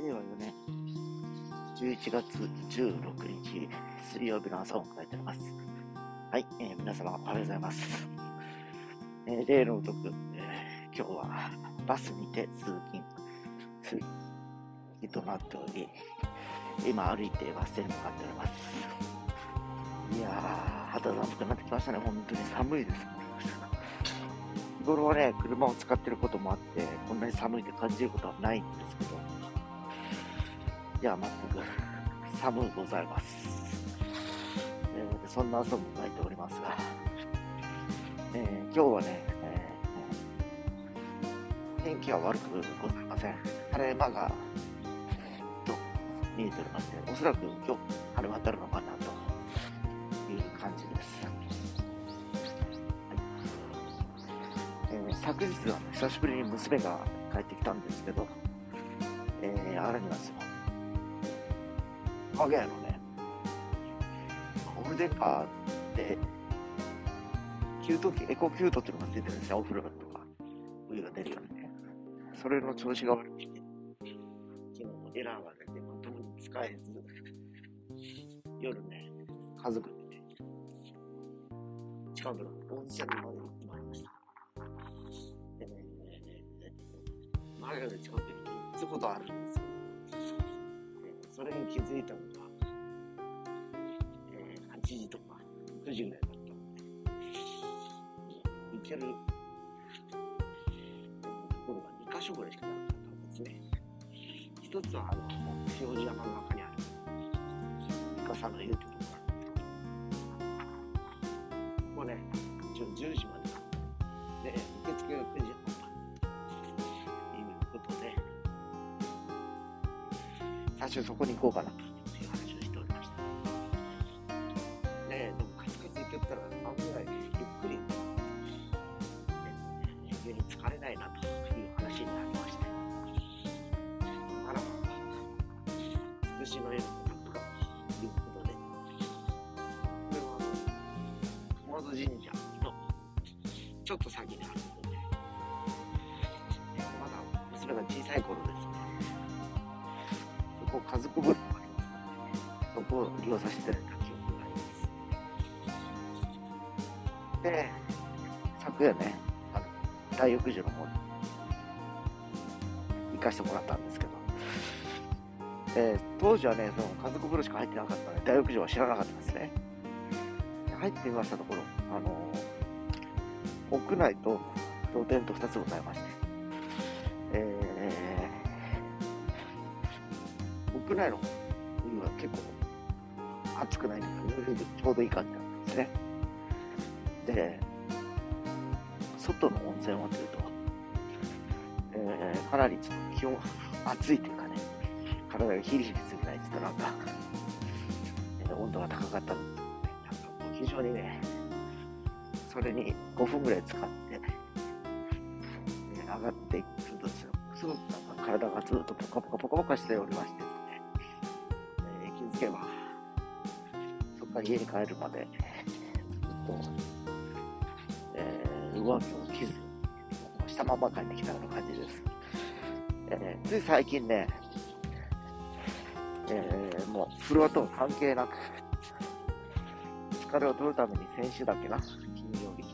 令和4年11月16日水曜日の朝を迎えております。はい、えー、皆様おはようございます。えー、例のごとく、えー、今日はバスにて通勤、通勤となっており、今歩いてバス停に向かっております。いやー、肌寒くなってきましたね。本当に寒いです。日頃はね、車を使ってることもあって、こんなに寒いって感じることはないんですけど、いや、全く寒うございます。えー、そんな朝も迎えておりますが、えー、今日はね、えー、天気は悪くございません。晴れ間が、と見えておりまして、おそらく今日晴れ渡るのかなという感じです。え昨日は、ね、久しぶりに娘が帰ってきたんですけど、えー、あらにますよ。我が家のね、ゴールデンカーで、給湯器、エコキュートっていうのがついてるんですよ。お風呂とか、お湯が出るようにね。それの調子が悪くて、昨日エラーが出て、まともに使えず、夜ね、家族でね、近くの温泉まで行ってまいりました。前より近くに行ったことあるんですよ。それに気づいたのが、えー、8時とか9時ぐらいだったので、行けるところが2箇所ぐらいしかなかったんですね。一つは、あの、塩路山の中にある、イカさんのいるところなんですけど、ここね、一応10時まで最初そこに行こうかな。という話をしておりました。ねでもカツカツ行けたら案外ゆっくり、ね、家に疲れないなという話になりまして、ならば、つくしの絵のタップかということで、これはあの、駒津神社のちょっと先にあるので、まだ娘が小さい頃です。こ家族風呂がありますので、そこを利用させていただいた記憶があります。で、昨夜ね、あの大浴場の方に行かせてもらったんですけど、えー、当時はね、その家族風呂しか入ってなかったので、大浴場は知らなかったんですね。入ってみましたところ、あのー、屋内と露天と2つございまして、屋内の海は結構暑くないというか、ちょうどいい感じなんですね。で、外の温泉はというと、えー、かなりちょっと気温、暑いというかね、体がヒリヒリするぐらいちょっとなんか、えー、温度が高かったんですけどね、なんかこう非常にね、それに5分ぐらい使って、ね、上がっていくとですよ、すごくなんか体がずっとポカポカポカポカしておりまして、家に帰るまで、ずっと、えー、上着を着ずに、したまま帰ってきたような感じです。えー、つい最近ね、えー、もう、フロアとは関係なく、疲れを取るために先週だけな、金曜日、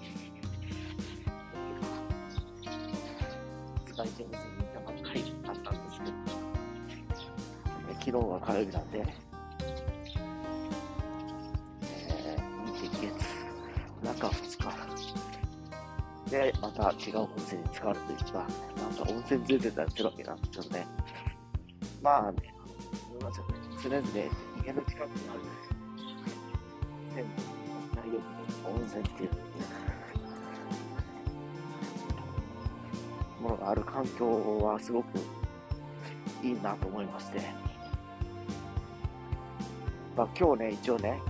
使い手に行ったばっかりだったんですけど、昨日は火曜日なんで、中2日で、また違う温泉に使われてる人が、なんか温泉連れてたりするわけなんですよね。まあね、思いますよね。常々家の近くにある銭湯、大浴場、温泉っていうものがある環境はすごくいいなと思いまして、まあ今日ね、一応ね、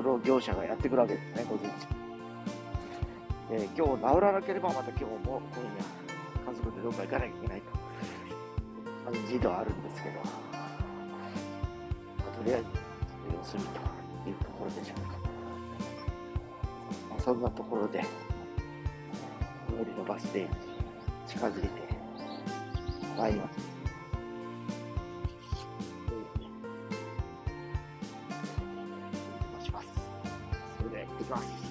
風呂業者がやってくるわけですね、午前中。えー、今日治らなければまた今日も今夜家族でどっか行かなきゃいけないと感じではあるんですけど、まあ、とりあえず様子見というところでしょうか。まあ、そんなところで、最寄りのバス停に近づいてます。します。そ